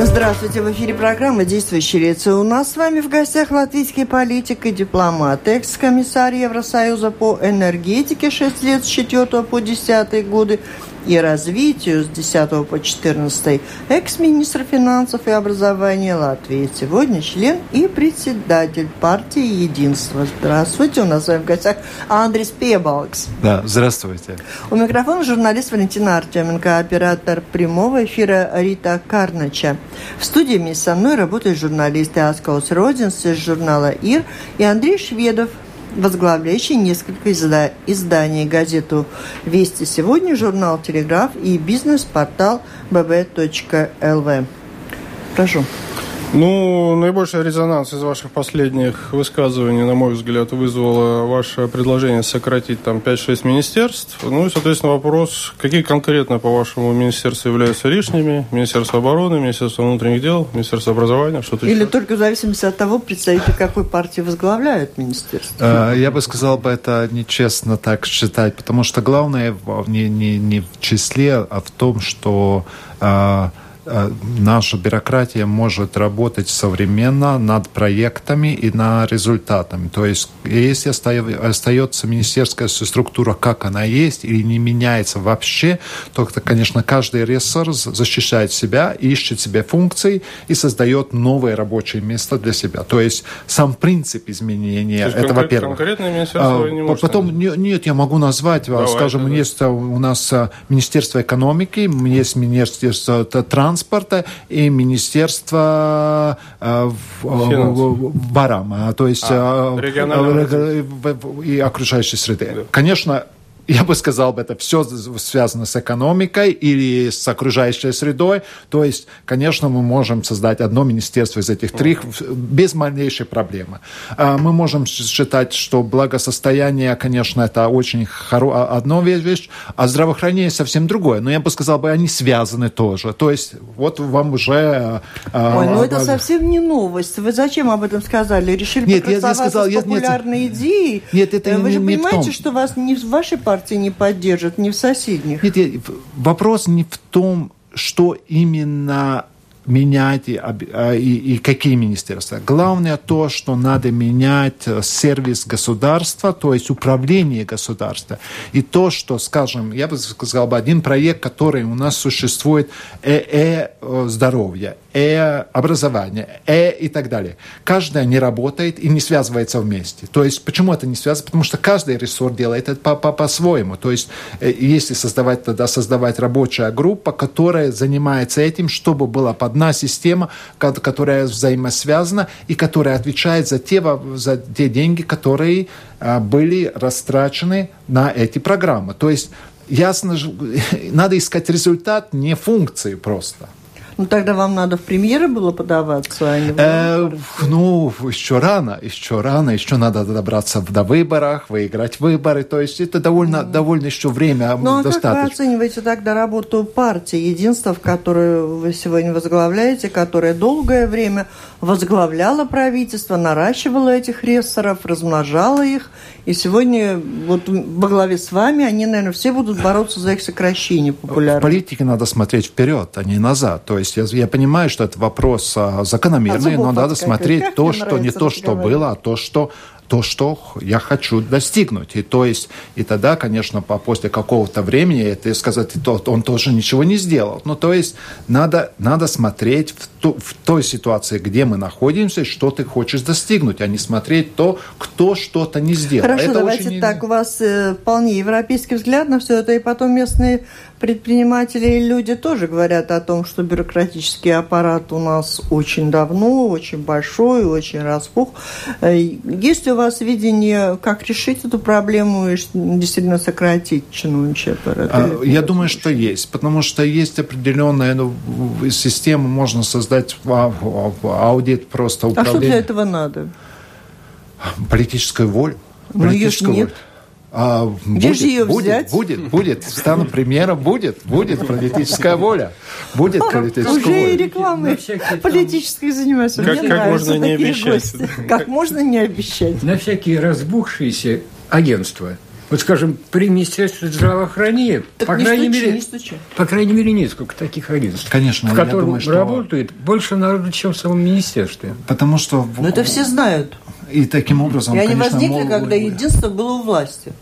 Здравствуйте, в эфире программа «Действующие лица». У нас с вами в гостях латвийский политик и дипломат, экс-комиссар Евросоюза по энергетике 6 лет с 4 по 10 годы, и развитию с 10 по 14 экс-министр финансов и образования Латвии. Сегодня член и председатель партии «Единство». Здравствуйте, у нас в гостях Андрей Пебалкс. Да, здравствуйте. У микрофона журналист Валентина Артеменко, оператор прямого эфира Рита Карнача. В студии вместе со мной работают журналисты Аскаус Родинс из журнала «Ир» и Андрей Шведов, возглавляющий несколько изда изданий, газету «Вести сегодня», журнал «Телеграф» и бизнес-портал bb.lv. Прошу. Ну, наибольший резонанс из ваших последних высказываний, на мой взгляд, вызвало ваше предложение сократить там 5-6 министерств. Ну и, соответственно, вопрос, какие конкретно, по-вашему, министерства являются лишними? Министерство обороны, Министерство внутренних дел, Министерство образования, что-то Или еще? только в зависимости от того, представители какой партии возглавляют министерство? Э, Я бы сказал, бы это нечестно так считать, потому что главное не, не, не в числе, а в том, что э, наша бюрократия может работать современно над проектами и на результатами. То есть, если оста- остается министерская структура, как она есть, или не меняется вообще, то, конечно, каждый ресурс защищает себя, ищет себе функции и создает новое рабочее место для себя. То есть, сам принцип изменения, это конкрет- во-первых. Конкретное министерство А, вы не можете Потом, не- нет, я могу назвать, а, Давай, скажем, давай. есть а, у нас а, Министерство экономики, есть Министерство т- транспорта и Министерство а, в- а, Финансов. в- в- Барам, а, то есть А, а, регионального и окружающей среды. Конечно, я бы сказал, это все связано с экономикой или с окружающей средой. То есть, конечно, мы можем создать одно министерство из этих трех без малейшей проблемы. А, Мы можем считать, что благосостояние, конечно, это очень хоро... одно вещь, а здравоохранение совсем другое. Но я бы сказал, бы они связаны тоже. То есть, вот вам уже... а, Ой, ну это а, совсем не новость. Вы зачем об этом сказали? Решили Нет, я- покрасоваться сказал, с я- нет, популярной идеей? Нет, это Э, Вы не- же не в понимаете, том. что вас ни в вашей партии не поддержат, ни в соседних. Нет, я- вопрос не в том, что именно менять и, а, и- и какие министерства. Главное то, что надо менять э, сервис государства, то есть управление государства. И то, что, скажем, я бы сказал бы, один проект, который у нас существует, э-здоровье, э-образование, э и так далее. Каждая не работает и не связывается вместе. То есть, почему это не связано? Потому что каждый ресурс делает это по- по- по-своему. То есть, э, если создавать, тогда создавать рабочая группа, которая занимается этим, чтобы была одна система, ко- которая взаимосвязана и которая отвечает за те, за те деньги, которые а, были растрачены на эти программы. То есть, ясно, же, надо искать результат, не функции просто. Ну тогда вам надо в премьеры было подаваться, а не в Э, ну, еще рано, еще рано, еще надо добраться до выборов, выиграть выборы, то есть это довольно, довольно еще время Ну а как вы достаточно. оцениваете тогда работу партии «Единство», в которую вы сегодня возглавляете, которая долгое время возглавляла правительство, наращивала этих рессоров, размножала их, и сегодня вот во главе с вами они, наверное, все будут бороться за их сокращение В популярности. политике надо смотреть вперед, а не назад. То есть я, я понимаю, что это вопрос а, закономерный, А но надо смотреть то, что не то, что было, а то, что то, что я хочу достигнуть. И то есть, и тогда, конечно, по, после какого-то времени, это сказать, то, он тоже ничего не сделал. Ну, то есть, надо, надо смотреть в, ту- в той ситуации, где мы находимся, что ты хочешь достигнуть, а не смотреть то, кто что-то не сделал. Хорошо, Это давайте очень- так. У вас э, вполне европейский взгляд на все это, и потом местные предприниматели и люди тоже говорят о том, что бюрократический аппарат у нас очень давно, очень большой, очень распух. Э, Есть у вас видение, как решить эту проблему и действительно сократить чиновничий аппарат? А, Я думаю, что есть, потому что есть определенная ну, система, можно создать а- а- аудит просто А что для управления. этого надо? Политическую волю. Но её ж Политическую нет. А, Где будет, же её будет, взять? будет, будет. Стану премьером, будет, будет политическая воля. Будет политическая Уже и воля. На всякий там- политической занимаюсь. Как- Мне как можно не обещать? гости. Как можно не обещать? На всякие разбухшиеся агентства. Вот, скажем, при Министерстве здравоохранения, так по, не крайней стучи, мере, не стучи. по крайней мере, несколько таких агентств, Конечно, в я которых думаю, что- работает больше народу, чем в самом министерстве. Потому что... Но это все знают. И таким образом, И они конечно, возникли, могут- когда единство было у власти.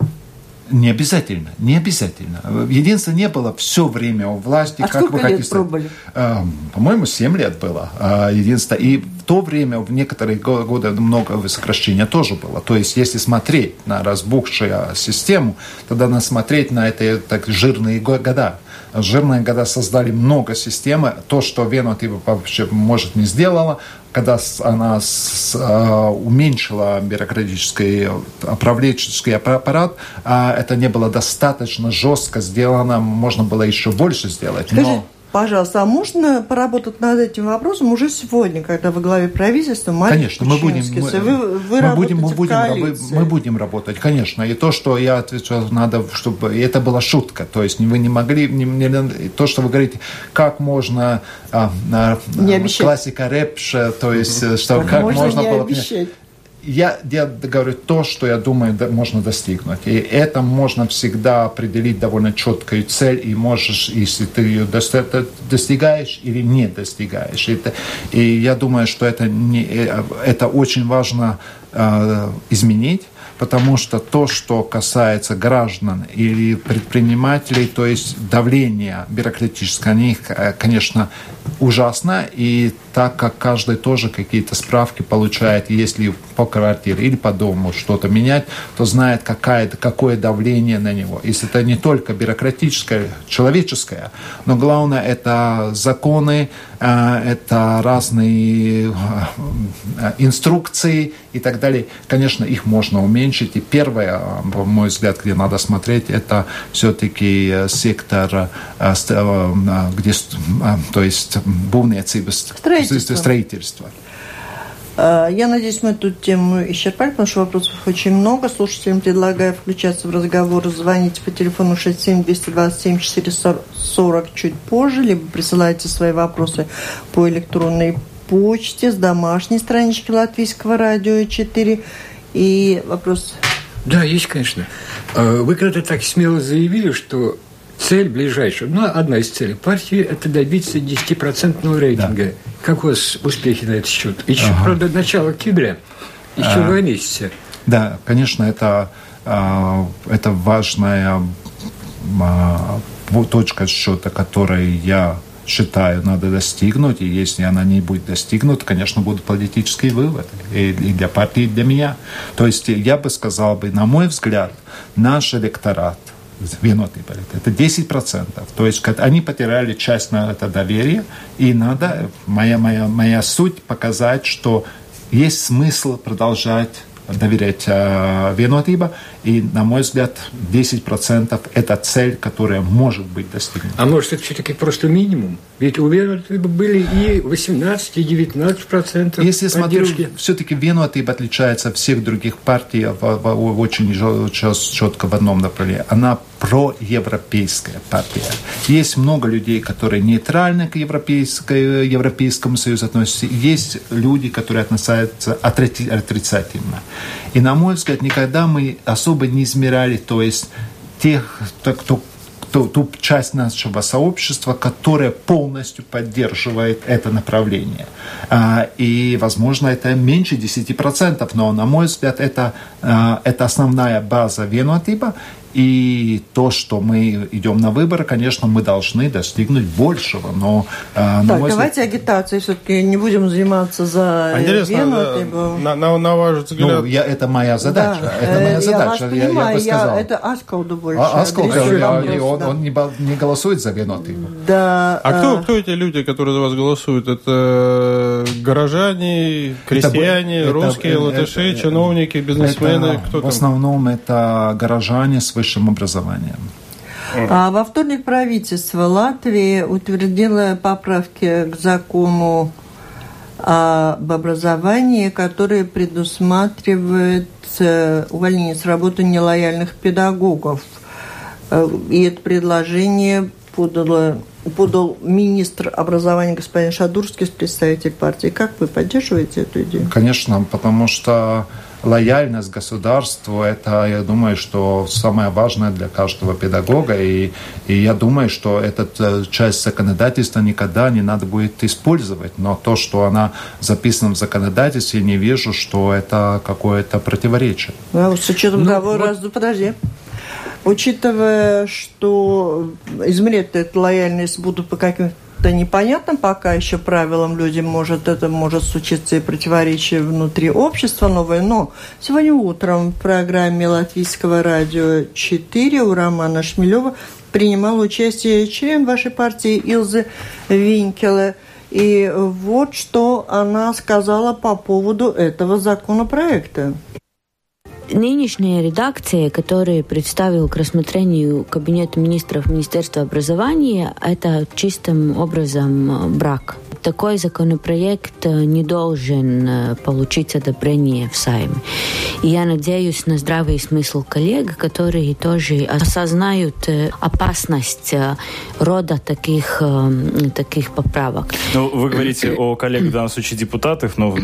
Не обязательно, не обязательно. Единство не было все время у власти. А как сколько вы лет хотите. пробовали? Э, По-моему, 7 лет было э, единство. И в то время, в некоторые го- годы, много сокращения тоже было. То есть, если смотреть на разбухшую систему, тогда надо смотреть на эти так, жирные го- года. Жирные года создали много систем. То, что Вена типа, вообще, может, не сделала, когда она с- а, уменьшила бюрократический управленческий аппарат, а, это не было достаточно жестко сделано, можно было еще больше сделать. Скажите, Но пожалуйста, а можно поработать над этим вопросом уже сегодня, когда вы главе правительства, Марк Конечно, мы будем, мы, вы, вы мы будем, мы будем, коалиции. мы будем работать, конечно. И то, что я отвечал, надо, чтобы и это была шутка. То есть вы не могли, не- не- то, что вы говорите, как можно а, а, Не обещать. классика рэпша, то есть что Как как можно можно было обещать? Я, я говорю то, что я думаю, да, можно достигнуть. И это можно всегда определить довольно четкую цель, и можешь, если ты ее достигаешь или не достигаешь. Это, и я думаю, что это, не, э, это очень важно э, изменить, потому что то, что касается граждан или предпринимателей, то есть давление бюрократическое, они, э, конечно, ужасно, и так как каждый тоже какие-то справки получает, если по квартире или по дому что-то менять, то знает, какая, какое давление на него. Если это не только бюрократическое, человеческое, но главное это законы, это разные э, инструкции и так далее. Конечно, их можно уменьшить. И первое, по мой взгляд, где надо смотреть, это все-таки э, сектор, э, э, где, то есть бумниecības Строительство. строительство. А, Я надеюсь, мы эту тему исчерпали, потому что вопросов очень много. Слушателям предлагаю включаться в разговор. Звоните по телефону 67-227-440 чуть позже, либо присылайте свои вопросы по электронной почте с домашней странички Латвийского радио 4. И вопрос... Да, есть, конечно. А Вы когда-то так смело заявили, что цель ближайшая, ну, одна из целей партии – это добиться 10% рейтинга. Как у вас успехи на этот счет? Еще, Ага. правда, начало октября, еще А. два месяца. Да, конечно, это, а, это важная а, точка счета, которой я считаю, надо достигнуть, и если она не будет достигнута, конечно, будут политические выводы и, и для партии, и для меня. То есть я бы сказал, бы, на мой взгляд, наш электорат, политик, это 10%. То есть как они потеряли часть на это доверие, и надо, моя, моя, моя суть показать, что есть смысл продолжать доверять э, виноотиба, и, на мой взгляд, 10% – это цель, которая может быть достигнута. А может, это все-таки просто минимум? Ведь у Веры были и 18, и 19 процентов Если смотрю, поддержки. все-таки Венуатиб отличается от всех других партий в, в- в- очень четко в одном направлении. Она проевропейская партия. Есть много людей, которые нейтрально к европейской, Европейскому Союзу относятся. Есть люди, которые относятся отри- отрицательно. И, на мой взгляд, никогда мы особо не измеряли, то есть тех, кто- ту, часть нашего сообщества, которая полностью поддерживает это направление. А, И, возможно, это меньше 10%, но, на мой взгляд, это, а, это основная база венотипа. И то, что мы идем на выборы, конечно, мы должны достигнуть большего. Но, а, на Так, мой взгляд, давайте агитацией все-таки не будем заниматься за А интересно, Вену, да, либо- на, на- на ваш взгляд, ну, я, это моя задача. Да, это моя э, задача. Я вас понимаю, бы сказал. это Аскалду больше. А, Аскол, адресую я- вопрос, и он, да. он не, не голосует за венотипа. Да, А кто, э, кто эти люди, которые за вас голосуют? Это горожане, крестьяне, это- русские, это- латыши, это- чиновники, бизнесмены? Это, кто в там? основном это горожане с высшим образованием. А во вторник правительство Латвии утвердило поправки к закону об образовании, которые предусматривают э, увольнение с работы нелояльных педагогов. Э, И это предложение подало подал министр образования господин Шадурский, представитель партии. Как вы поддерживаете эту идею? Конечно, потому что лояльность государству – это, я думаю, что самое важное для каждого педагога. И, и я думаю, что эту э, часть законодательства никогда не надо будет использовать. Но то, что она записана в законодательстве, не вижу, что это какое-то противоречие. Ну, с учетом ну, того, вот... раз, подожди. Учитывая, что измерять эту лояльность будут по каким-то это непонятно пока еще правилам людям, может, это может случиться и противоречие внутри общества новое, но сегодня утром в программе Латвийского радио 4 у Романа Шмелева принимал участие член вашей партии Илзы Винкеле. И вот что она сказала по поводу этого законопроекта. Нынешняя редакция, которую представил к рассмотрению Кабинета министров Министерства образования, это чистым образом брак такой законопроект э, не должен э, получить одобрение в Сайме. И я надеюсь на здравый смысл коллег, которые тоже осознают э, опасность рода таких, таких поправок. Ну, вы говорите о коллегах, в данном случае депутатах, но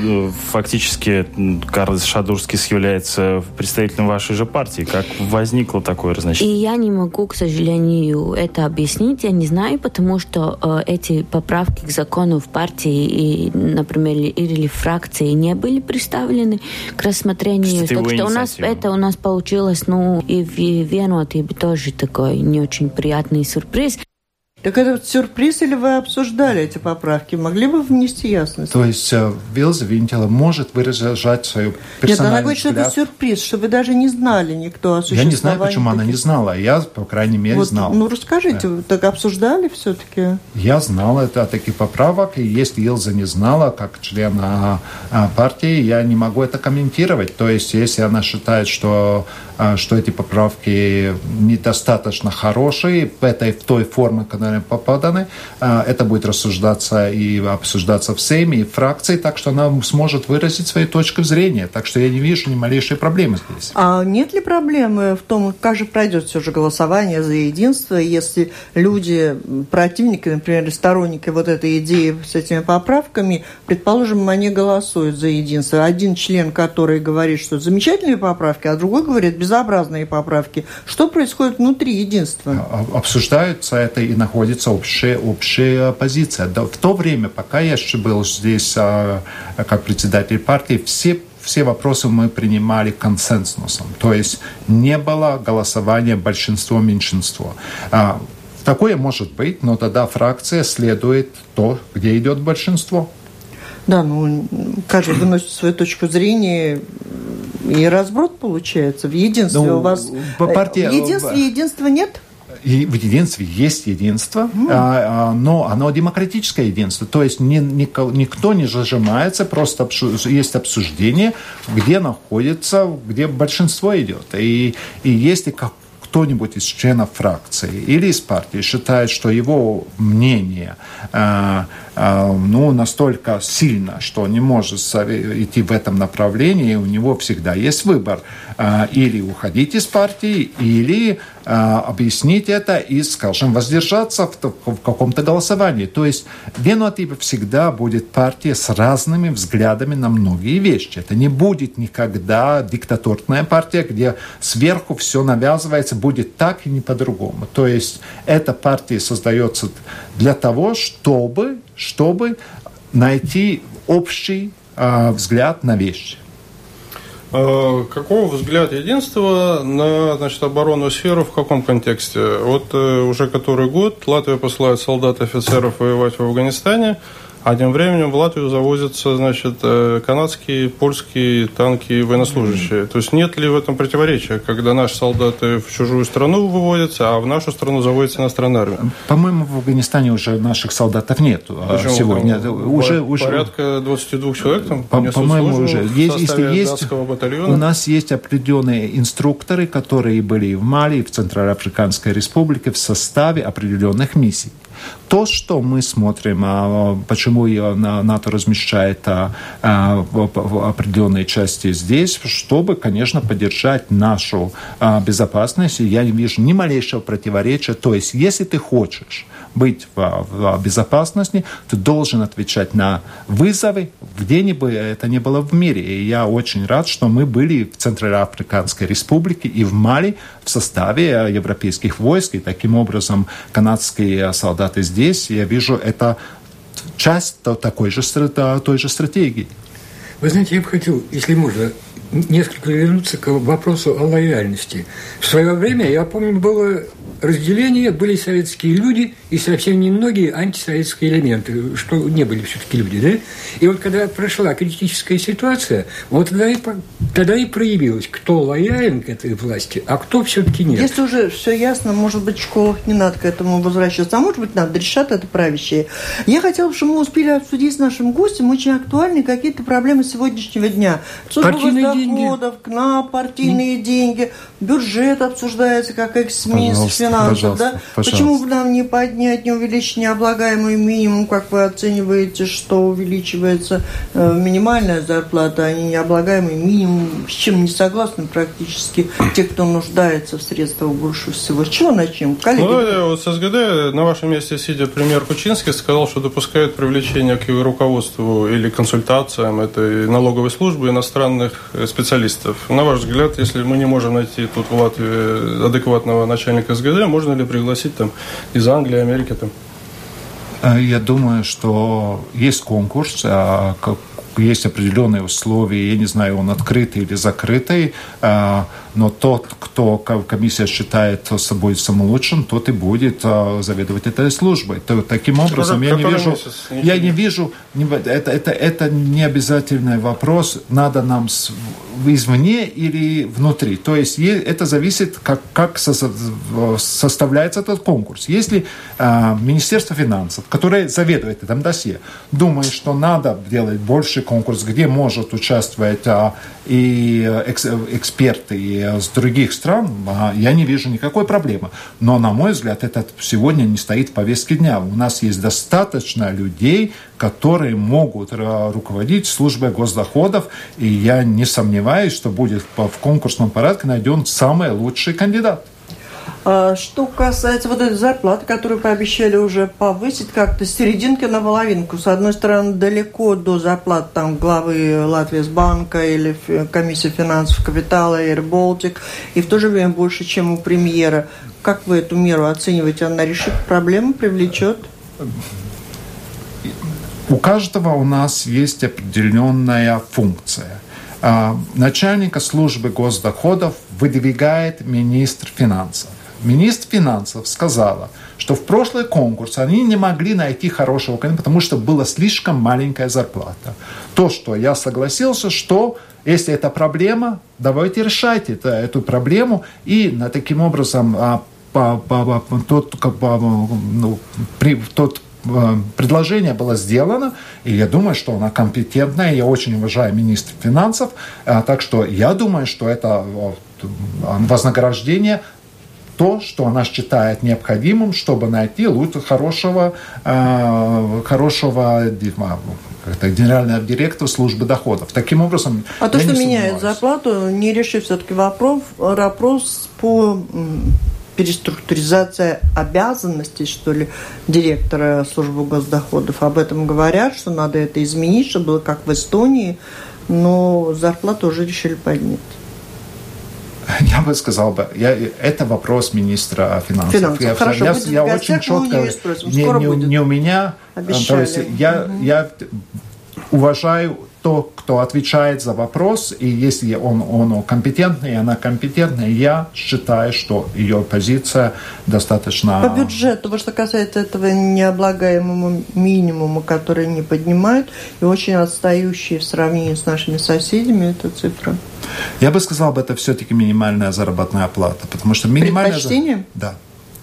фактически Карл Шадурский является представителем вашей же партии. Как возникло такое разночтение? И я не могу, к сожалению, это объяснить. Я не знаю, потому что эти поправки к закону в партии и, например, или фракции не были представлены к рассмотрению. Что так что у нас это у нас получилось, ну, и в Веноте тоже такой не очень приятный сюрприз. Так это вот сюрприз или вы обсуждали эти поправки? Могли бы внести ясность? То есть э, Вилза Винтела может выражать свою персональную Нет, она говорит, что это сюрприз, что вы даже не знали никто о Я не знаю, почему таких... она не знала. Я, по крайней мере, вот, знал. Ну, расскажите, да. вы так обсуждали все-таки? Я знал это о таких поправок, и если Илза не знала, как член а, а, партии, я не могу это комментировать. То есть, если она считает, что а, что эти поправки недостаточно хорошие в этой в той форме, которые попаданы. А, это будет рассуждаться и обсуждаться в Сейме и в фракции, так что она сможет выразить свои точки зрения. Так что я не вижу ни малейшей проблемы здесь. А нет ли проблемы в том, как же пройдет все же голосование за единство, если люди, противники, например, сторонники вот этой идеи с этими поправками, предположим, они голосуют за единство. Один член, который говорит, что замечательные поправки, а другой говорит, без безобразные поправки. Что происходит внутри единства? А, а, обсуждаются это и находится общая, общая позиция. В то время, пока я еще был здесь а, как председатель партии, все все вопросы мы принимали консенсусом. То есть не было голосования большинство-меньшинство. Такое может быть, но тогда фракция следует то, где идет большинство. Да, ну каждый выносит свою точку зрения, и разброд получается. В единстве ну, у вас... Э, партии... В единстве единства нет? И в единстве есть единство, mm. а, а, но оно демократическое единство. То есть ни, нико, никто не зажимается, просто обсу, есть обсуждение, где находится, где большинство идет. И, и если как кто-нибудь из членов фракции или из партии считает, что его мнение э, э, ну, настолько сильно, что не может идти в этом направлении, у него всегда есть выбор. Э, или уходить из партии, или э, объяснить это и, скажем, воздержаться в, в каком-то голосовании. То есть Венуатипа всегда будет партия с разными взглядами на многие вещи. Это не будет никогда диктатурная партия, где сверху все навязывается, будет так и не по-другому. То есть эта партия создается для того, чтобы, чтобы найти общий э, взгляд на вещи. А, какого взгляд единства на значит, оборонную сферу в каком контексте? Вот э, уже который год Латвия посылает солдат и офицеров воевать в Афганистане – а тем временем в Латвию завозятся, значит, э, канадские, польские танки военнослужащие. То есть нет ли в этом противоречия, когда наши солдаты в чужую страну выводятся, а в нашу страну заводится иностранная армия? По-моему, в Афганистане уже наших солдатов нет а Почему? сегодня. Там, уже, уже... Порядка 22 человек там По-моему, уже. Есть, если есть, батальона. У нас есть определенные инструкторы, которые были в Мали, в Центральноафриканской республике в составе определенных миссий. То, что мы смотрим, а, почему НАТО размещает а, а, в определенной части здесь, чтобы, конечно, поддержать нашу безопасность. Я не вижу ни малейшего противоречия. То есть, если ты хочешь быть в, безопасности, ты должен отвечать на вызовы, где бы это ни было в мире. И я очень рад, что мы были в Центральноафриканской Республике и в Мали в составе европейских войск, и таким образом канадские солдаты здесь. Я вижу, это часть такой же, той же стратегии. Вы знаете, я бы хотел, если можно, несколько вернуться к вопросу о лояльности. В свое время, я помню, было разделение, были советские люди и совсем немногие антисоветские элементы, что не были все-таки люди, да? И вот когда прошла критическая ситуация, вот тогда и, тогда и проявилось, кто лоялен к этой власти, а кто все-таки нет. Если уже все ясно, может быть, в школах не надо к этому возвращаться, а может быть, надо решать это правящие. Я хотела, чтобы мы успели обсудить с нашим гостем очень актуальные какие-то проблемы сегодняшнего дня. Служба партийные деньги. на партийные деньги, бюджет обсуждается как экс-министр финансов, да? Пожалуйста. Почему бы нам не поднять, не увеличить необлагаемый минимум, как вы оцениваете, что увеличивается э, минимальная зарплата, а не необлагаемый минимум, с чем не согласны практически те, кто нуждается в средствах больше всего. С чего начнем? Коллеги? Ну, вот с СГД на вашем месте сидя премьер Кучинский сказал, что допускает привлечение к его руководству или консультациям этой налоговой службы иностранных специалистов. На ваш взгляд, если мы не можем найти тут в Латвии адекватного начальника СГД, ГД, можно ли пригласить там из Англии, Америки там? Э, я думаю, что есть конкурс, а, есть определенные условия, я не знаю, он открытый или закрытый, а, но тот, кто комиссия считает собой самым лучшим, тот и будет а, заведовать этой службой. То, таким образом, я не вижу, я не вижу, это, это, это не обязательный вопрос, надо нам извне или внутри. То есть это зависит, как, как составляется этот конкурс. Если э, Министерство финансов, которое заведует этим досье, думает, что надо делать больше конкурс, где может участвовать а, и экс, эксперты с других стран, а, я не вижу никакой проблемы. Но, на мой взгляд, это сегодня не стоит в повестке дня. У нас есть достаточно людей, которые могут руководить службой госдоходов, и я не сомневаюсь, что будет в конкурсном порядке найден самый лучший кандидат. А, что касается вот этой зарплаты, которую пообещали уже повысить как-то с серединки на половинку. С одной стороны, далеко до зарплат там главы Латвии банка или комиссии финансов капитала Air Baltic, и в то же время больше, чем у премьера. Как вы эту меру оцениваете? Она решит проблему, привлечет? У каждого у нас есть определенная функция. А, начальника службы госдоходов выдвигает министр финансов. Министр финансов сказала, что в прошлый конкурс они не могли найти хорошего кандидата, потому что была слишком маленькая зарплата. То, что я согласился, что если это проблема, давайте решайте это, эту проблему и на, таким образом а, по, по, по, тот, как, по, ну, при, тот предложение было сделано, и я думаю, что она компетентная. Я очень уважаю министра финансов, э, так что я думаю, что это вознаграждение то, что она считает необходимым, чтобы найти лучше хорошего, э, хорошего это генерального директора службы доходов. Таким образом, а то, что меняет зарплату, не решив все-таки вопрос, вопрос по переструктуризация обязанностей, что ли, директора службы госдоходов. Об этом говорят, что надо это изменить, чтобы было как в Эстонии, но зарплату уже решили поднять. Я бы сказал бы, я, это вопрос министра финансов. финансов. Я, Хорошо, я, я очень четко, не, не, не у меня, Обещали. то есть я, угу. я уважаю то, кто отвечает за вопрос, и если он, он компетентный, она компетентная, я считаю, что ее позиция достаточно... По бюджету, что касается этого необлагаемого минимума, который не поднимают, и очень отстающие в сравнении с нашими соседями, эта цифра. Я бы сказал, это все-таки минимальная заработная плата, потому что минимальная... Предпочтение? Да.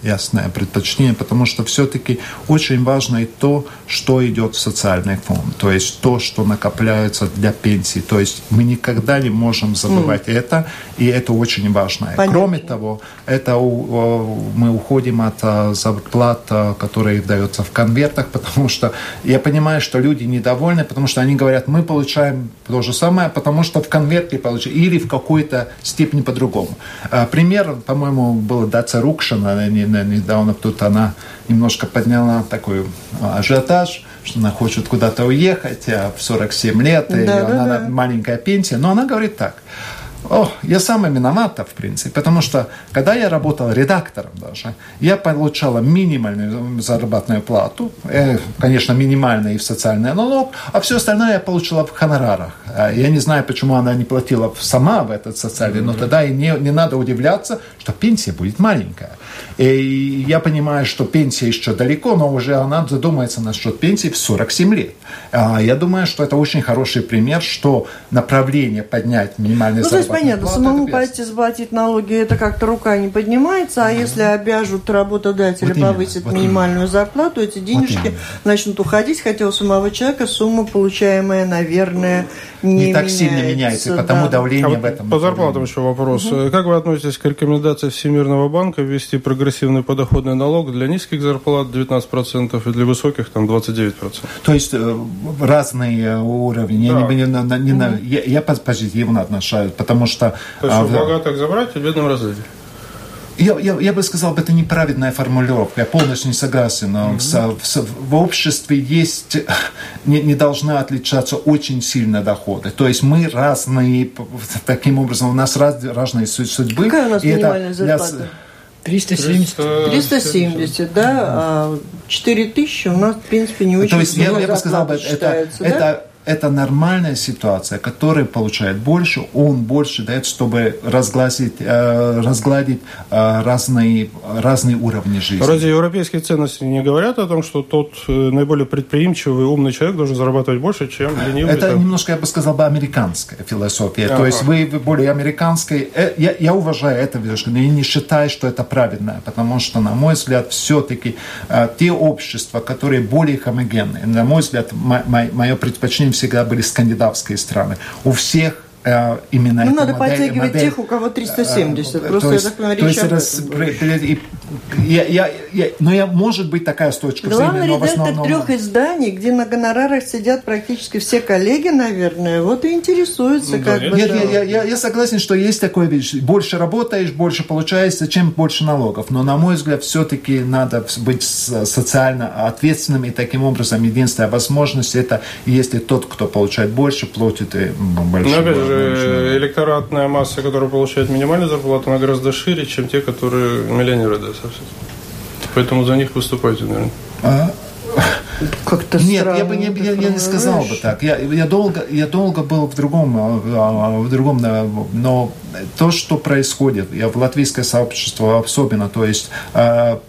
Ясное предпочтение, потому что все-таки очень важно и то, что идет в социальный фонд, то есть то, что накопляется для пенсии. То есть мы никогда не можем забывать mm. это, и это очень важно. Понятно. Кроме того, это мы уходим от а, зарплат, а, которые даются в конвертах, потому что я понимаю, что люди недовольны, потому что они говорят, мы получаем то же самое, потому что в конверте получили, или в какой-то степени по-другому. А, пример, по-моему, был Даца Рукшина, недавно тут она немножко подняла такой ажиотаж, что она хочет куда-то уехать в 47 лет, да, и да, она да. маленькая пенсия, но она говорит так, о, я сам виновата, в принципе, потому что, когда я работал редактором даже, я получала минимальную заработную плату, э, конечно, минимальный и в социальный налог, а все остальное я получила в хонорарах. А я не знаю, почему она не платила сама в этот социальный, но тогда и не, не надо удивляться, что пенсия будет маленькая. И я понимаю, что пенсия еще далеко, но уже она задумается насчет пенсии в 47 лет. А я думаю, что это очень хороший пример, что направление поднять минимальный ну, заработную понятно, самому пойти заплатить налоги, это как-то рука не поднимается, а mm если обяжут работодателя вот повысить вот минимальную именно. зарплату, эти денежки вот начнут уходить, хотя у самого человека сумма, получаемая, наверное, не, не так меняется, сильно меняется, да. потому давление а в этом. По зарплатам еще вопрос. Угу. Как вы относитесь к рекомендации Всемирного банка ввести прогрессивный подоходный налог для низких зарплат 19% и для высоких там 29%? То есть э, разные уровни. Да. Я, не, не, не, угу. я, я позитивно отношаюсь, потому что... То есть а, у богатых забрать и бедным раздать? Я, я, я бы сказал, это неправильная формулировка. Я полностью не согласен. Mm-hmm. В, в, в обществе есть, не, не должны отличаться очень сильно доходы. То есть мы разные, таким образом, у нас раз, разные судьбы. Какая у нас минимальная зарплата? 370. 370, да, а 4 тысячи у нас, в принципе, не очень То есть я, я бы сказал, это, да? это это нормальная ситуация, который получает больше, он больше дает, чтобы разгладить, э, разгладить э, разные, разные уровни жизни. Разве европейские ценности не говорят о том, что тот э, наиболее предприимчивый, умный человек должен зарабатывать больше, чем ленивый? Это там? немножко, я бы сказал, бы американская философия. Ага. То есть вы, более американской. Я, я уважаю это, но я не считаю, что это правильно, потому что, на мой взгляд, все-таки те общества, которые более гомогенные, на мой взгляд, мое предпочтение всегда были скандинавские страны. У всех именно ну, надо модель, подтягивать модель, тех, у кого 370. Э, Просто, то есть, я так понимаю, речь раз, я, я, я, но я, может быть такая с точки Главный зрения, редактор основном... трех изданий, где на гонорарах сидят практически все коллеги, наверное, вот и интересуются, ну, как да, бы... Нет, да. я, я, я согласен, что есть такое вещь. Больше работаешь, больше получается, чем больше налогов. Но, на мой взгляд, все-таки надо быть социально ответственным, и таким образом единственная возможность это, если тот, кто получает больше, платит и больше. Но, опять же, электоратная масса, которая получает минимальную зарплату, она гораздо шире, чем те, которые миллионеры, да, совсем. Поэтому за них выступаете, наверное. А? Как-то Нет, я бы не, я, я не сказал бы так. Я, я, долго, я долго был в другом, а, а, в другом, но то, что происходит, я в латвийское сообщество особенно, то есть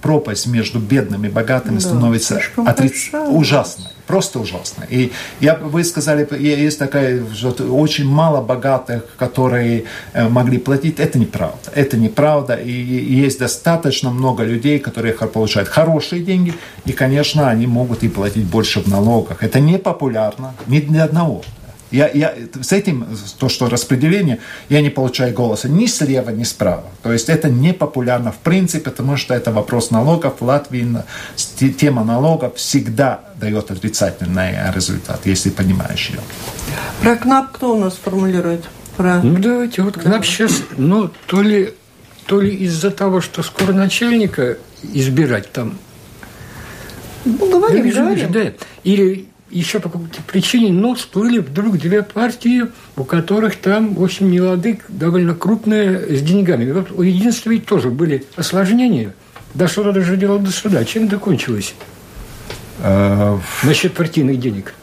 пропасть между бедными и богатыми да, становится отриц... ужасной просто ужасно. И я, вы сказали, есть такая, что очень мало богатых, которые э, могли платить. Это неправда. Это неправда. И есть достаточно много людей, которые получают хорошие деньги, и, конечно, они могут и платить больше в налогах. Это не популярно ни для одного. Я, я, с этим, то, что распределение, я не получаю голоса ни слева, ни справа. То есть это не популярно в принципе, потому что это вопрос налогов. В Латвии тема налогов всегда дает отрицательный результат, если понимаешь ее. Про КНАП кто у нас формулирует? Про... Ну, давайте, вот КНАП сейчас, ну, то ли, то ли из-за того, что скоро начальника избирать там. Ну, говорим, да, говорим. Да, или еще по какой-то причине, но всплыли вдруг две партии, у которых там, в общем, не лады довольно крупные с деньгами. Вот у единства ведь тоже были осложнения. Дошло даже дело до суда. Чем закончилось? А, Насчет партийных денег.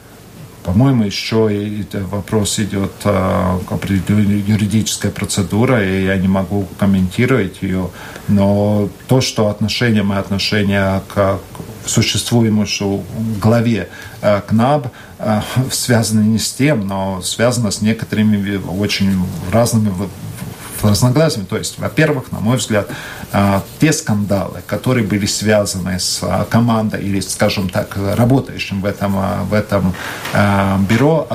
По-моему, еще вопрос идет а, определенная юридическая процедура, и я не могу комментировать ее. Но то, что отношения, мои отношения к существующему главе э, КНАБ э, связаны не с тем, но связаны с некоторыми очень разными разногласиями. То есть, во-первых, на мой взгляд, те скандалы, которые были связаны с командой или, скажем так, работающим в этом, в этом бюро,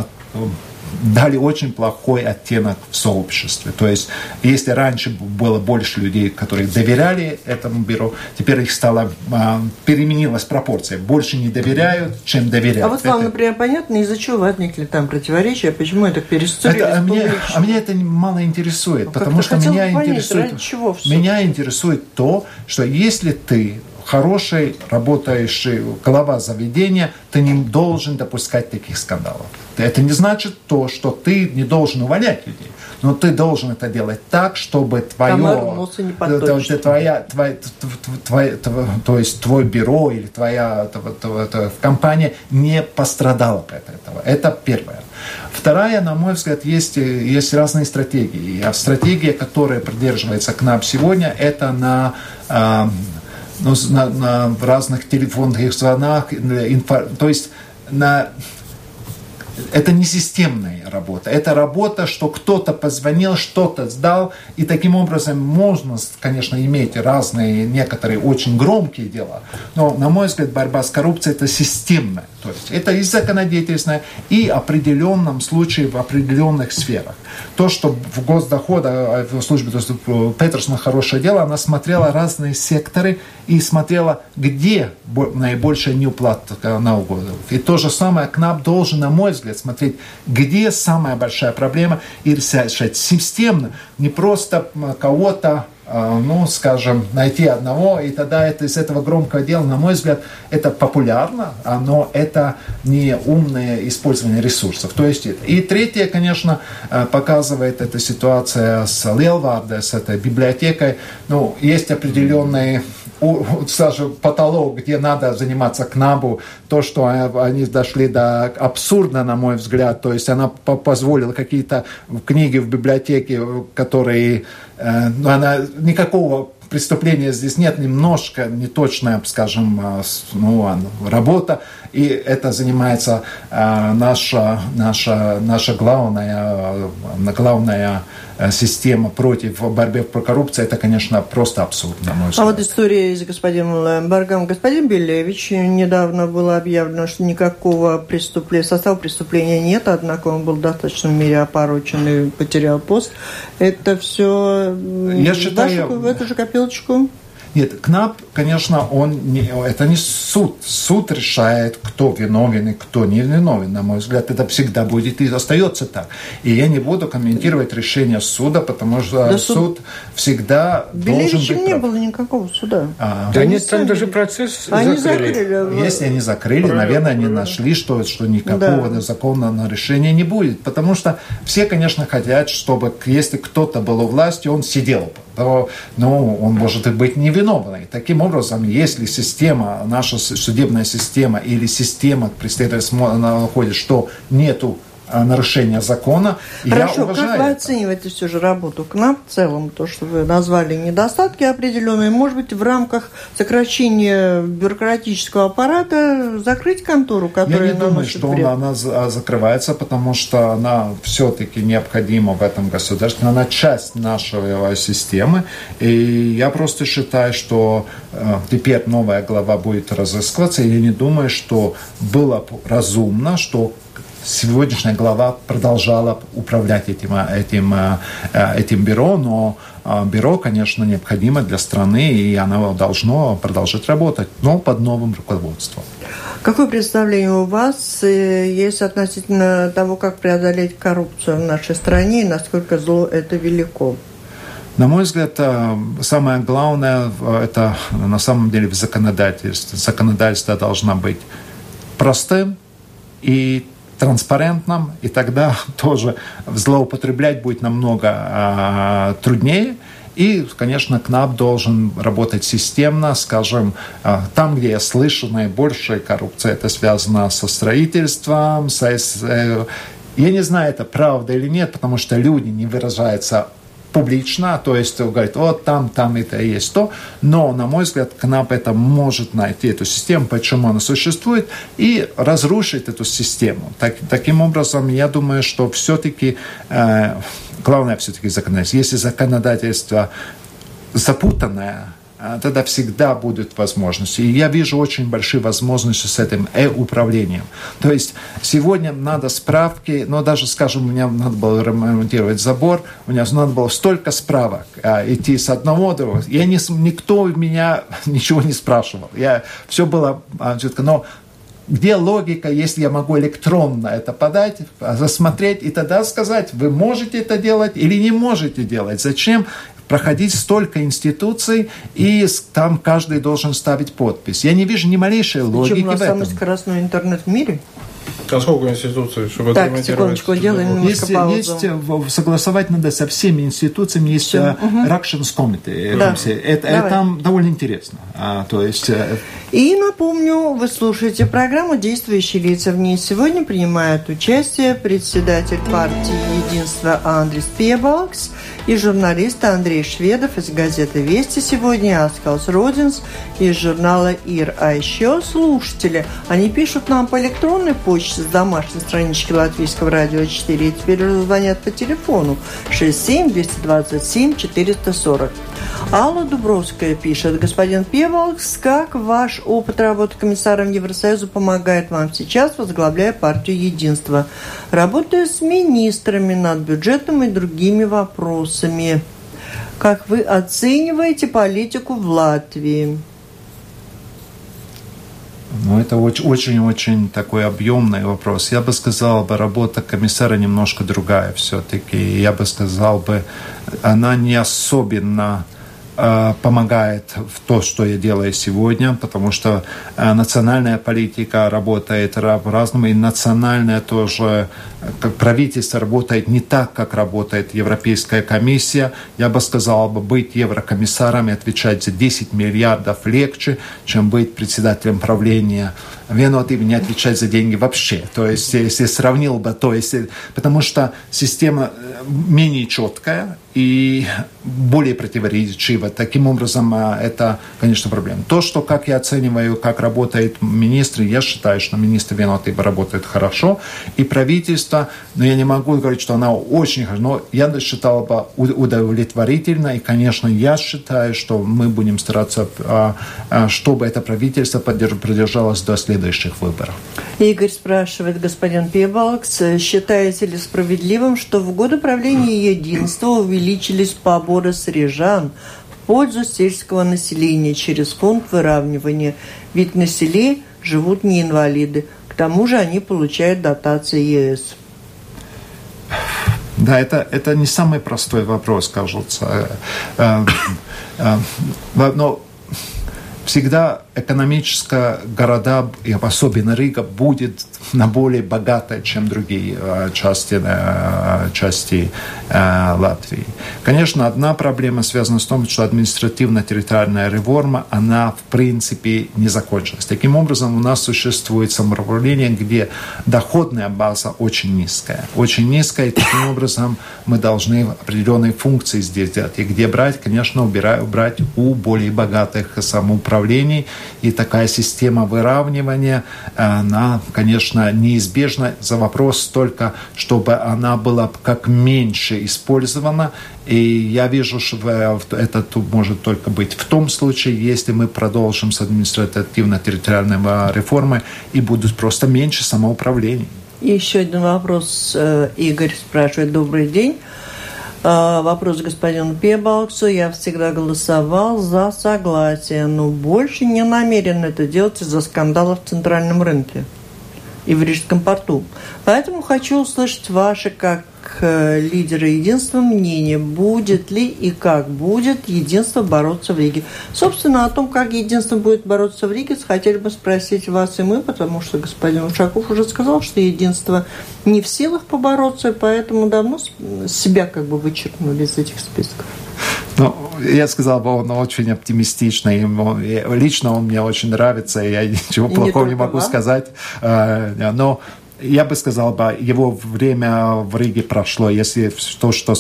дали очень плохой оттенок в сообществе. То есть, если раньше было больше людей, которые доверяли этому бюро, теперь их стало, а, переменилась пропорция. Больше не доверяют, чем доверяют. А вот вам, это... например, понятно, из-за чего возникли там противоречия, почему это перестроились это, а, меня, а меня это мало интересует, ну, потому что меня понять, интересует, чего меня интересует то, что если ты хороший, работающий глава заведения, ты не должен допускать таких скандалов. Это не значит то, что ты не должен увольнять людей, но ты должен это делать так, чтобы твое, не твоя, твоя, твоя, то есть твой бюро или твоя компания не пострадала от этого. Это первое. Вторая, на мой взгляд, есть, есть разные стратегии. А стратегия, которая придерживается к нам сегодня, это на а, ну, на, на разных телефонных звонках, инфо, то есть на это не системная работа. Это работа, что кто-то позвонил, что-то сдал, и таким образом можно, конечно, иметь разные, некоторые очень громкие дела, но, на мой взгляд, борьба с коррупцией – это системная. То есть это и законодательная, и в определенном случае в определенных сферах. То, что в госдохода, в службе Петерсона хорошее дело, она смотрела разные секторы и смотрела, где наибольшая неуплата налогов. И то же самое КНАП должен, на мой взгляд, смотреть, где самая большая проблема и решать системно, не просто кого-то ну, скажем, найти одного, и тогда это из этого громкого дела, на мой взгляд, это популярно, а, но это не умное использование ресурсов. То есть, и третье, конечно, а, показывает эта ситуация с Лелварде, с этой библиотекой, ну, есть определенные скажем, потолок, где надо заниматься КНАБу, то, что они дошли до абсурда, на мой взгляд, то есть она позволила какие-то книги в библиотеке, которые, э, ну, она никакого преступления здесь нет, немножко неточная, скажем, э, ну, работа, и это занимается э, наша, наша, наша главная, главная система против борьбы по коррупции, это, конечно, просто абсурд, на мой взгляд. А вот история с господином Лембергом. Господин Белевич недавно было объявлено, что никакого преступления, состава преступления нет, однако он был в достаточном мере опорочен и потерял пост. Это все Я считаю, в эту же копилочку? Нет, КНАП, конечно, он не, это не суд. Суд решает, кто виновен и кто не виновен. На мой взгляд, это всегда будет и остается так. И я не буду комментировать решение суда, потому что да суд, суд всегда должен быть... не было никакого суда. А, да нет, там даже процесс они закрыли. закрыли. Если они закрыли, правильно, наверное, они нашли, что, что никакого да. законного решения не будет. Потому что все, конечно, хотят, чтобы если кто-то был у власти, он сидел то ну, он может и быть невиновный. Таким образом, если система, наша судебная система или система представительства находит, что нету нарушения закона. Хорошо, я уважаю как вы это. оцениваете все же работу КНАП в целом, то, что вы назвали недостатки определенные, может быть, в рамках сокращения бюрократического аппарата закрыть контору, которая Я не думаю, что вред. она а, закрывается, потому что она все-таки необходима в этом государстве, она часть нашей системы, и я просто считаю, что э, теперь новая глава будет разыскиваться, и я не думаю, что было разумно, что сегодняшняя глава продолжала управлять этим, этим, э, этим бюро, но э, бюро, конечно, необходимо для страны, и оно должно продолжать работать, но под новым руководством. Какое представление у вас э, есть относительно того, как преодолеть коррупцию в нашей стране и насколько зло это велико? На мой взгляд, самое главное – это на самом деле в законодательстве. Законодательство должно быть простым и транспарентном, и тогда тоже злоупотреблять будет намного а, труднее. И, конечно, КНАП должен работать системно, скажем, а, там, где я слышу наибольшая коррупция, это связано со строительством, со, э, я не знаю, это правда или нет, потому что люди не выражаются публично, то есть говорит, вот там, там это есть то, но, на мой взгляд, КНАП это может найти эту систему, почему она существует, и разрушить эту систему. Так, таким образом, я думаю, что все-таки э, главное все-таки законодательство. Если законодательство запутанное, тогда всегда будут возможности. И я вижу очень большие возможности с этим э-управлением. То есть сегодня надо справки, но даже, скажем, мне надо было ремонтировать забор, у меня надо было столько справок а, идти с одного до. Я не, никто меня ничего не спрашивал. Я, все было а, четко. Но где логика, если я могу электронно это подать, засмотреть и тогда сказать, вы можете это делать или не можете делать. Зачем проходить столько институций, и там каждый должен ставить подпись. Я не вижу ни малейшей логики Причем у нас в этом. самый скоростной интернет в мире. А сколько институций, чтобы так, секундочку, делаем есть, паузу. Есть, э, согласовать надо со всеми институциями, есть Все. Uh, Ructions Committee. Да. Это, это там довольно интересно. А, то есть... Э, и напомню, вы слушаете программу «Действующие лица». В ней сегодня принимают участие председатель партии «Единство» Андрис Пебалкс и журналист Андрей Шведов из газеты «Вести» сегодня, Аскалс Родинс из журнала «Ир». А еще слушатели, они пишут нам по электронной почте с домашней странички Латвийского радио 4 и теперь звонят по телефону 67 227 440. Алла Дубровская пишет, господин Певалкс, как ваш опыт работы комиссаром Евросоюза помогает вам сейчас, возглавляя партию Единства, работая с министрами над бюджетом и другими вопросами? Как вы оцениваете политику в Латвии? Ну, это очень-очень такой объемный вопрос. Я бы сказал, бы работа комиссара немножко другая все-таки. Я бы сказал, бы, она не особенно помогает в то, что я делаю сегодня, потому что э, национальная политика работает по-разному, и национальная тоже, как правительство работает не так, как работает Европейская комиссия. Я бы сказал, бы быть еврокомиссаром и отвечать за 10 миллиардов легче, чем быть председателем правления виноват и не отвечать за деньги вообще. То есть, если сравнил бы, то есть, потому что система э, менее четкая и более противоречивая. Таким образом, э, это, конечно, проблема. То, что, как я оцениваю, как работает министр, я считаю, что министр виноваты работает хорошо, и правительство, но я не могу говорить, что она очень хорошо, но я считал бы удовлетворительно, и, конечно, я считаю, что мы будем стараться, э, чтобы это правительство продержалось до следующего следующих выборах. Игорь спрашивает, господин Пебалкс, считаете ли справедливым, что в годы правления единства увеличились поборы с режан в пользу сельского населения через фонд выравнивания? Ведь на селе живут не инвалиды. К тому же они получают дотации ЕС. Да, это, это не самый простой вопрос, кажется. Э, э, э, но всегда экономическая города, и особенно Рига, будет на более богатой, чем другие э, части, э, части э, Латвии. Конечно, одна проблема связана с тем, что административно-территориальная реформа, она в принципе не закончилась. Таким образом, у нас существует самоуправление, где доходная база очень низкая. Очень низкая, и таким образом мы должны определенные функции здесь делать. И где брать, конечно, убирать, убрать у более богатых самоуправлений, и такая система выравнивания, она, конечно, неизбежна. За вопрос только, чтобы она была как меньше использована. И я вижу, что это может только быть в том случае, если мы продолжим с административно-территориальной реформой и будут просто меньше самоуправлений. еще один вопрос. Э, Игорь спрашивает. Добрый день. А, вопрос господину Пебалксу. Я всегда голосовал за согласие, но больше не намерен это делать из-за скандала в центральном рынке и в Рижском порту. Поэтому хочу услышать ваше, как э, лидера единства, мнение, будет ли и как будет единство бороться в Риге. Собственно, о том, как единство будет бороться в Риге, хотели бы спросить вас и мы, потому что господин Ушаков уже сказал, что единство не в силах побороться, поэтому давно себя как бы вычеркнули из этих списков. Ну, я сказал бы, он очень оптимистичный. Ему, лично он мне очень нравится, и я ничего и плохого не, не могу вам. сказать. Э, но я бы сказал, бы, его время в Риге прошло. Если то, что,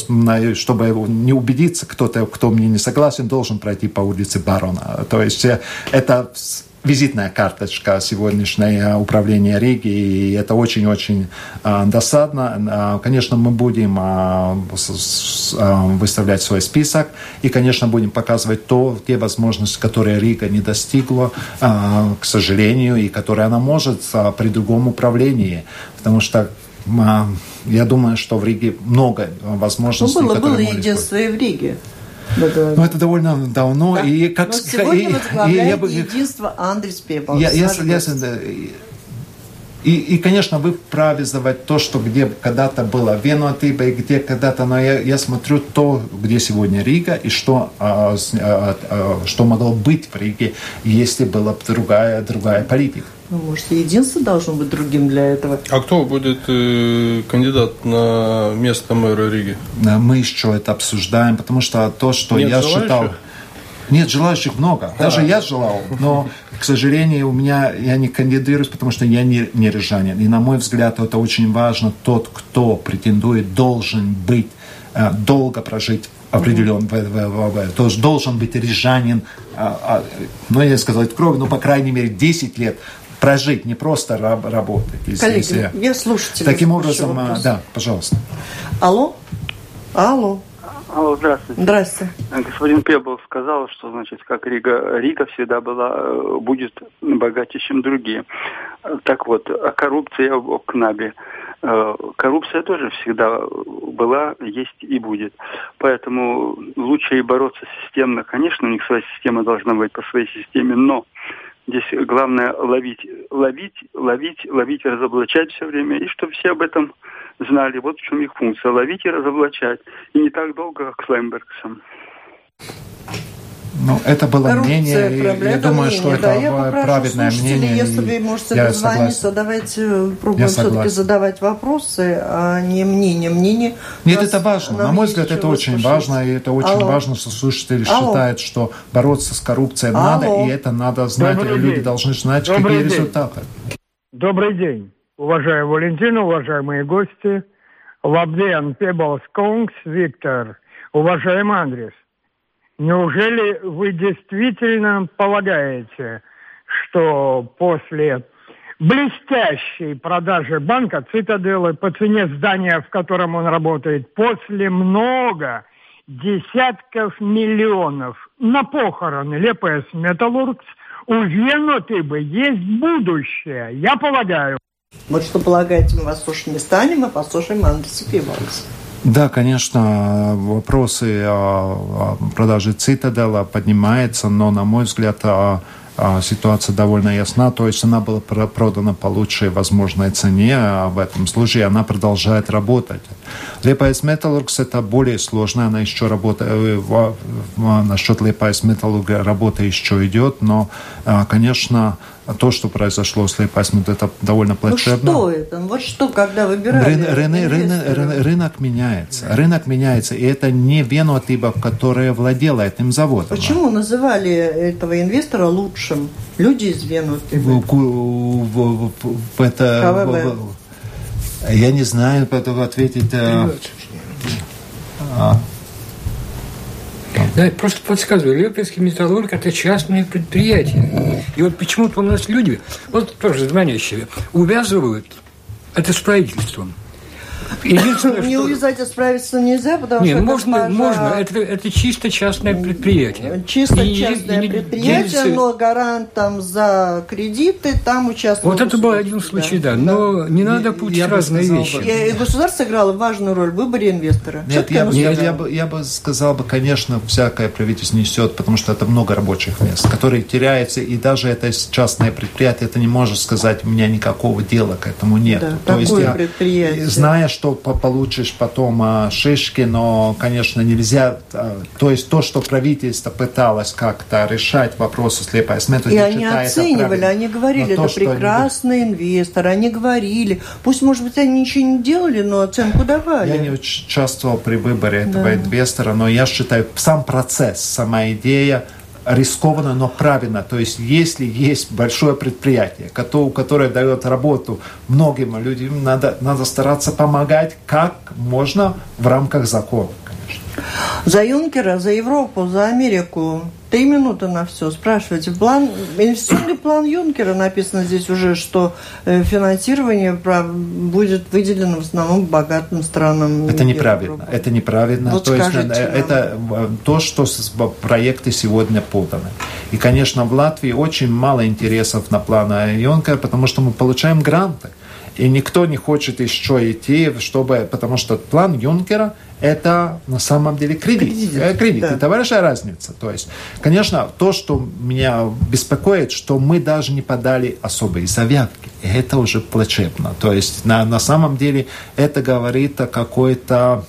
чтобы не убедиться, кто-то, кто мне не согласен, должен пройти по улице Барона. То есть э, это визитная карточка сегодняшнее управление Риги, и это очень-очень э, досадно. Э, конечно, мы будем э, выставлять свой список, и, конечно, будем показывать то, те возможности, которые Рига не достигла, к сожалению, и которые она может при другом управлении, потому что я думаю, что в Риге много возможностей. Ну, было, было единство и в Риге. Ну, это довольно давно. Да. И как, Но сегодня и, возглавляет и, я, бы- единство Андрес Пебалс. я, я, да, и- и, и, конечно, вы вправе задавать то, что где когда-то было Венуатыба, и где когда-то, но я, я смотрю то, где сегодня Рига, и что, а, с- а, а, что могло быть в Риге, если была бы другая, другая политика. Ну, может, единство должно быть другим для этого. А кто будет э, кандидат на место мэра Риги? А Мы еще это обсуждаем, потому что то, что Нет я желающих? считал... Нет, желающих много. Даже я желал, но, к сожалению, у меня я не кандидируюсь, потому что я не, не рижанин. И, на мой взгляд, это очень важно. Тот, кто претендует, должен быть, э, долго прожить определен, в- в- в- в- то есть должен быть рижанин, а, а, ну, я не сказал, кровь, но, по крайней мере, 10 лет прожить, не просто раб- работать. если- Коллеги, если- я слушателя Таким образом, а, вопрос. да, пожалуйста. Алло? Алло. Алло, здравствуйте. Здрасте. Господин Пебл сказал, что, значит, как Рига, Рига всегда была, э, будет богаче, чем другие. Э, Так вот, о коррупции, о, КНАБе. Э, Коррупция тоже всегда была, есть и будет. Поэтому лучше и бороться системно. Конечно, у них своя система должна быть по своей системе, но здесь главное ловить, ловить, ловить, ловить, разоблачать все время, и чтобы все об этом знали. Вот в чем их функция. Ловить и разоблачать. И не так долго, как с Лаймбергсом. Ну, это было Коррупция, мнение, и проблема, я думаю, мнение, что да. это Я попрошу праведное мнение. если вы можете я дозвониться, согласен. давайте пробуем все-таки задавать вопросы, а не мнение. Мнение Нет, это важно. На мой взгляд, это очень слушать. важно, и это очень Алло. важно, что слушатели Алло. считают, что бороться с коррупцией Алло. надо, и это надо знать, Добрый и люди день. должны знать, Добрый какие день. результаты. Добрый день, уважаемый Валентин, уважаемые гости. Лабден, Пеблс, Конгс, Виктор, уважаемый Андрес. Неужели вы действительно полагаете, что после блестящей продажи банка Цитаделы по цене здания, в котором он работает, после много десятков миллионов на похороны Лепес Металлургс у Венуты бы есть будущее, я полагаю. Вот что полагаете, мы вас слушать не станем, мы послушаем Андреса Пибалса. Да, конечно, вопросы о продаже Цитадела поднимаются, но, на мой взгляд, ситуация довольно ясна. То есть она была про- продана по лучшей возможной цене, а в этом случае она продолжает работать. Лепайс Металлургс это более сложно, она еще работает, э, насчет Лепайс Металлурга работа еще идет, но, а, конечно, то, что произошло с Лепайс это довольно Ну плачевно. что это? Ну Вот что, когда выбирали Рын- рыны- инвестора? рын- рынок меняется. Рынок меняется. И это не Венуатыба, которая владела этим заводом. Почему называли этого инвестора лучшим? Люди из Венуты. В- в- в- в- в это, КВБ. в- в- я не знаю, поэтому ответить. э, а, Да, просто подсказываю, Лепецкий металлург – это частное предприятие. И вот почему-то у нас люди, вот тоже звонящие, увязывают это с правительством. Единственное, Не что... увязать и справиться нельзя, потому Не, что можно, госпожа- можно. Это, это чисто частное предприятие. Чисто И- частное и- и- предприятие, делится- но гарантом за кредиты там участвовал Вот это был один случай, да. Но не надо путать я бы разные сказал вещи. бы- И государство сыграло важную роль в выборе инвестора. Нет, я, я, я бы, я бы сказал, бы, конечно, всякое правительство несет, потому что это много рабочих мест, которые теряются, и даже это частное предприятие, это не может сказать, у меня никакого дела к этому нет. Да, такое предприятие. Зная, что по- получишь потом а, шишки, но, конечно, нельзя, а, то есть то, что правительство пыталось как-то решать вопросы слепой сметы, И они оценивали, они говорили, это прекрасный инвестор, они говорили. Пусть, может быть, они ничего не делали, но оценку давали. Я не участвовал при выборе этого Да. инвестора, но я считаю, сам процесс, сама идея рискованно, но правильно. То есть, если есть большое предприятие, которое дает работу многим людям, надо, надо стараться помогать как можно в рамках закона. За Юнкера, за Европу, за Америку. Три минуты на все. Спрашивайте. План, инвестиционный план Юнкера написано здесь уже, что э, финансирование будет выделено в основном богатым странам. Это неправильно. Европы. Это неправильно. Вот то есть э, это э, то, что проекты сегодня поданы. И, конечно, в Латвии очень мало интересов на план Юнкера, потому что мы получаем гранты. И никто не хочет еще идти, чтобы, потому что план Юнкера это на самом деле кредит. Кредит, э, кредит. Да. это большая разница. То есть, конечно, то, что меня беспокоит, что мы даже не подали особые заявки. И это уже плачевно. То есть, на, на самом деле, это говорит о какой-то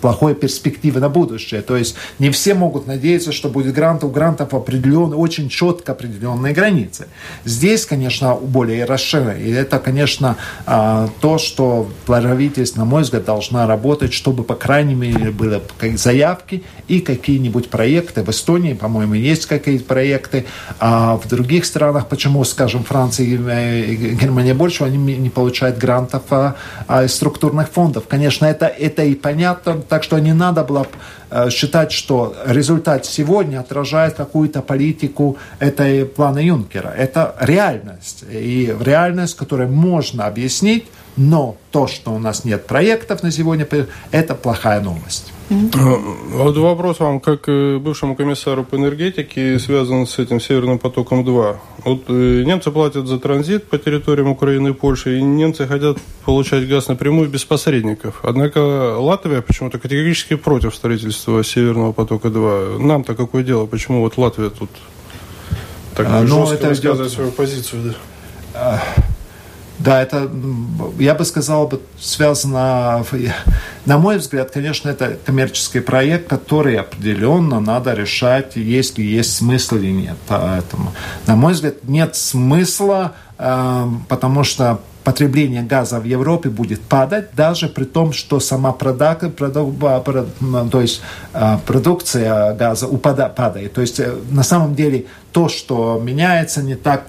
плохой перспективы на будущее. То есть не все могут надеяться, что будет грант. У грантов определенные, очень четко определенные границы. Здесь, конечно, более расширено. И это, конечно, а, то, что правительство, на мой взгляд, должна работать, чтобы, по крайней мере, были заявки и какие-нибудь проекты. В Эстонии, по-моему, есть какие-то проекты. А в других странах, почему, скажем, Франция и Германия больше, они не получают грантов а, а, структурных фондов. Конечно, это, это и понятно, так что не надо было э, считать, что результат сегодня отражает какую-то политику этой плана Юнкера. Это реальность. И реальность, которую можно объяснить, но то, что у нас нет проектов на сегодня, это плохая новость. Вот вопрос вам, как э, бывшему комиссару по энергетике, связан с этим Северным потоком-2. Вот э, немцы платят за транзит по территориям Украины и Польши, и немцы хотят получать газ напрямую без посредников. Однако Латвия почему-то категорически против строительства Северного потока-2. Нам-то какое дело? Почему вот Латвия тут так а, ну, жестко это высказывает свою позицию? Да? Да, это, я бы сказал, связано, на мой взгляд, конечно, это коммерческий проект, который определенно надо решать, есть ли есть смысл или нет. Поэтому, на мой взгляд, нет смысла, э, потому что потребление газа в Европе будет падать, даже при том, что сама продак, продак, то есть, э, продукция газа упада, падает. То есть, э, на самом деле, то, что меняется, не так,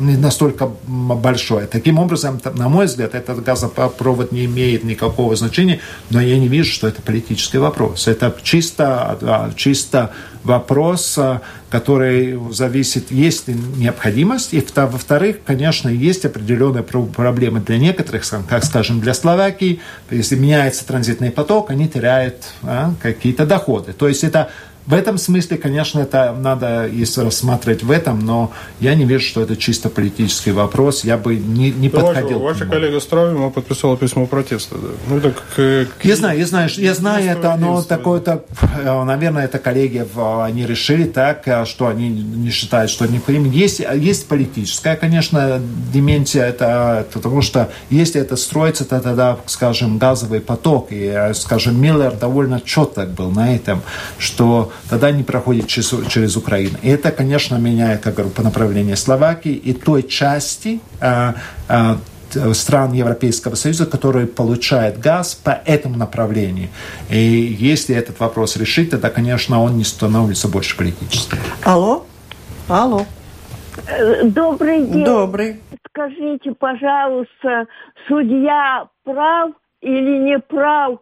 не настолько большое. Таким образом, на мой взгляд, этот газопровод не имеет никакого значения, но я не вижу, что это политический вопрос. Это чисто, чисто вопрос, который зависит, есть необходимость, и во-вторых, конечно, есть определенные проблемы для некоторых как, скажем, для Словакии, если меняется транзитный поток, они теряют а, какие-то доходы. То есть это в этом смысле, конечно, это надо если рассматривать в этом, но я не вижу, что это чисто политический вопрос. Я бы не, не да подходил. Ваша, ваша коллега Стравима подписала письмо протеста. Да. Ну, это к, к... Я знаю, я знаю, я знаю это, но такое-то, э, наверное, это коллеги, они решили так, э, что они не считают, что необходимо. Есть, есть политическая, конечно, деменция, это, потому что если это строится, то тогда, скажем, газовый поток, и, э, скажем, Миллер довольно четко был на этом, что тогда не проходит через, через Украину. И это, конечно, меняет, как говорю, по направлению Словакии и той части а, а, стран Европейского Союза, которые получают газ по этому направлению. И если этот вопрос решить, тогда, конечно, он не становится больше политическим. Алло? Алло. Э, добрый день. Добрый. Скажите, пожалуйста, судья прав или не прав,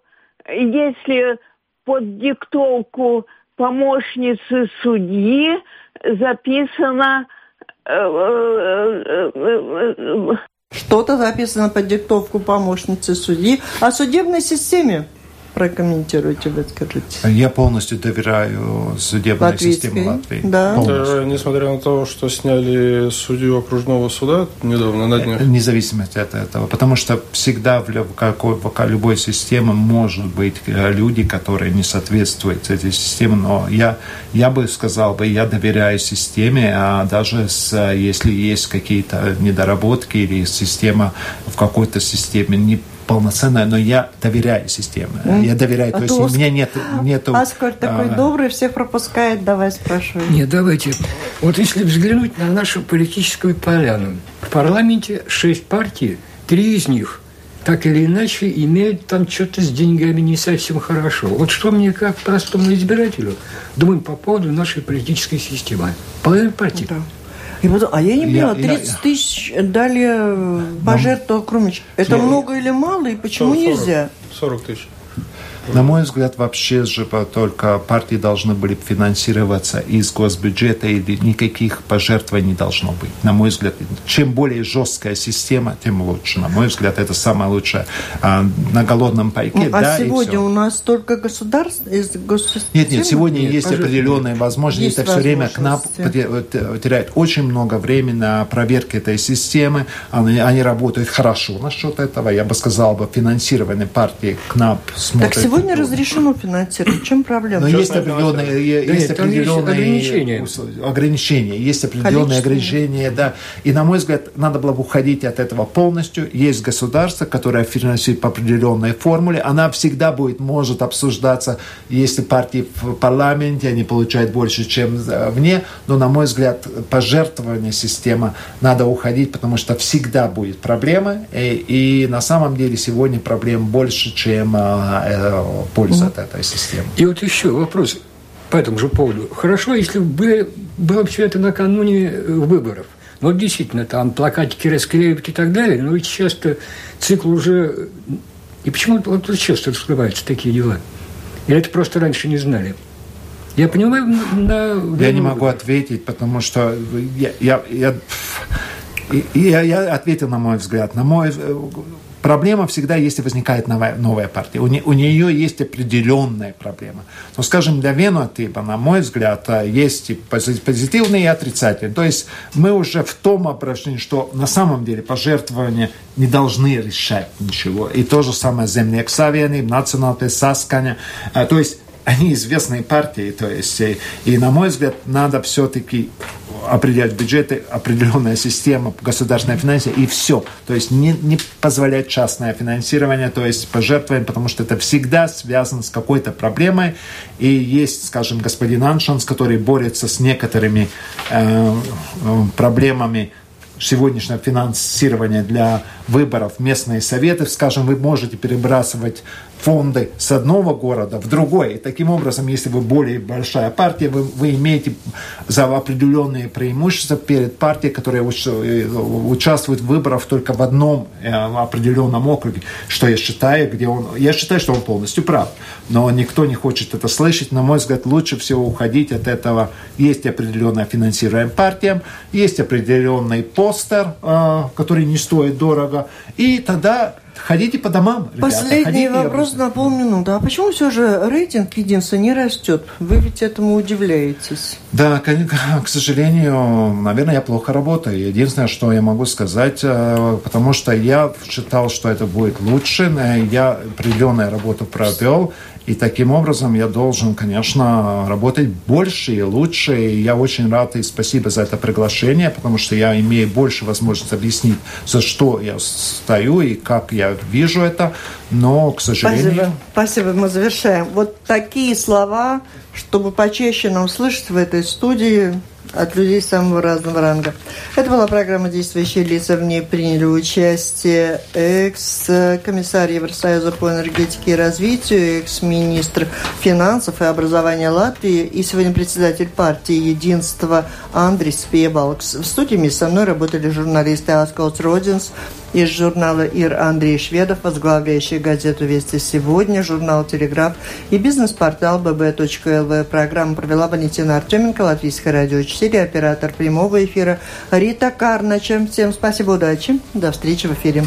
если под диктовку помощницы судьи записано э, э, э, что-то записано под диктовку помощницы судьи о судебной системе прокомментируйте, вы скажите. Я полностью доверяю судебной системе Латвии. Да. Даже несмотря на то, что сняли судью окружного суда недавно на днях. Вне зависимости от этого. Потому что всегда в, какой, в любой системе может быть э, люди, которые не соответствуют этой системе. Но я, я бы сказал, бы, я доверяю системе, а даже с, если есть какие-то недоработки или система в какой-то системе не полноценная, но я доверяю системе. Mm. Я доверяю, а то есть у меня нет... Нету, Оскар такой а... добрый, всех пропускает, давай спрашивай. Нет, давайте. Вот если взглянуть на нашу политическую поляну, в парламенте шесть партий, три из них так или иначе имеют там что-то с деньгами не совсем хорошо. Вот что мне как простому избирателю думаю по поводу нашей политической системы. Половина партий. Да. И потом, а я не поняла, 30 я, тысяч дали пожертвовал Крумич. Это много или мало, и почему 40, нельзя? 40 тысяч. На мой взгляд, вообще же только партии должны были финансироваться из госбюджета, и никаких пожертвований не должно быть. На мой взгляд, чем более жесткая система, тем лучше. На мой взгляд, это самое лучшее. А, на голодном пайке, ну, а да, сегодня у нас только государство из? Нет, нет, сегодня нет, есть определенные возможности. Есть это все время к нам теряет очень много времени на проверке этой системы. Они, они работают хорошо насчет этого. Я бы сказал, бы финансирование партии к нам смотрит. Так сегодня разрешено финансировать. Чем проблема? Но есть определенные, да есть нет, определенные ограничения. ограничения. Есть определенные ограничения, да. И, на мой взгляд, надо было бы уходить от этого полностью. Есть государство, которое финансирует по определенной формуле. Она всегда будет, может обсуждаться, если партии в парламенте, они получают больше, чем вне. Но, на мой взгляд, пожертвование система надо уходить, потому что всегда будет проблема. И, и на самом деле сегодня проблем больше, чем а, э, польза от этой системы. И вот еще вопрос по этому же поводу. Хорошо, если бы было все это накануне э, выборов. Ну, вот действительно, там плакатики расклеивают и так далее, но ведь часто цикл уже... И почему вот часто раскрываются такие дела? Или это просто раньше не знали? Я понимаю, на... Я не могу ответить, потому что я, я, я, я, я ответил на мой взгляд. На мой Проблема всегда, если возникает новая, новая партия. У, не, у нее есть определенная проблема. Но, скажем, для Венотипа, на мой взгляд, э, есть и позитивные, и отрицательные. То есть мы уже в том обращении, что на самом деле пожертвования не должны решать ничего. И то же самое Земные Ксавианы, Национальные Сасканя. Э, то есть они известные партии, то есть, и, и на мой взгляд, надо все-таки определять бюджеты, определенная система государственной финансирования и все. То есть не, не позволять частное финансирование, то есть пожертвовать, потому что это всегда связано с какой-то проблемой. И есть, скажем, господин Аншанс, который борется с некоторыми э, э проблемами сегодняшнего финансирования для выборов местные советы, скажем, вы можете перебрасывать фонды с одного города в другой. И таким образом, если вы более большая партия, вы, вы имеете за определенные преимущества перед партией, которая э, участвует в выборах только в одном э, определенном округе, что я считаю, где он... Я считаю, что он полностью прав, но никто не хочет это слышать. На мой взгляд, лучше всего уходить от этого. Есть определенное финансирование партиям, есть определенный постер, э, который не стоит дорого, и тогда Ходите по домам, ребята. Последний ходите, вопрос на полминуты. А почему все же рейтинг единства не растет? Вы ведь этому удивляетесь. Да, к сожалению, наверное, я плохо работаю. Единственное, что я могу сказать, э, потому что я считал, что это будет лучше. Я определенную работу провел. И таким образом я должен, конечно, работать больше и лучше. И я очень рад и спасибо за это приглашение, потому что я имею больше возможности объяснить, за что я стою и как я вижу это. Но, к сожалению... Спасибо. Спасибо, мы завершаем. Вот такие слова, чтобы почаще нам слышать в этой студии, от людей самого разного ранга. Это была программа «Действующие лица». В ней приняли участие экс-комиссар Евросоюза по энергетике и развитию, экс-министр финансов и образования Латвии и сегодня председатель партии «Единство» Андрис Пебалкс. В студии со мной работали журналисты Аскаус Родинс, из журнала «Ир» Андрей Шведов, возглавляющий газету «Вести сегодня», журнал «Телеграф» и бизнес-портал bb.lv. Программу провела Валентина Артеменко, Латвийское радио 4, оператор прямого эфира Рита Карнача. Всем спасибо, удачи, до встречи в эфире.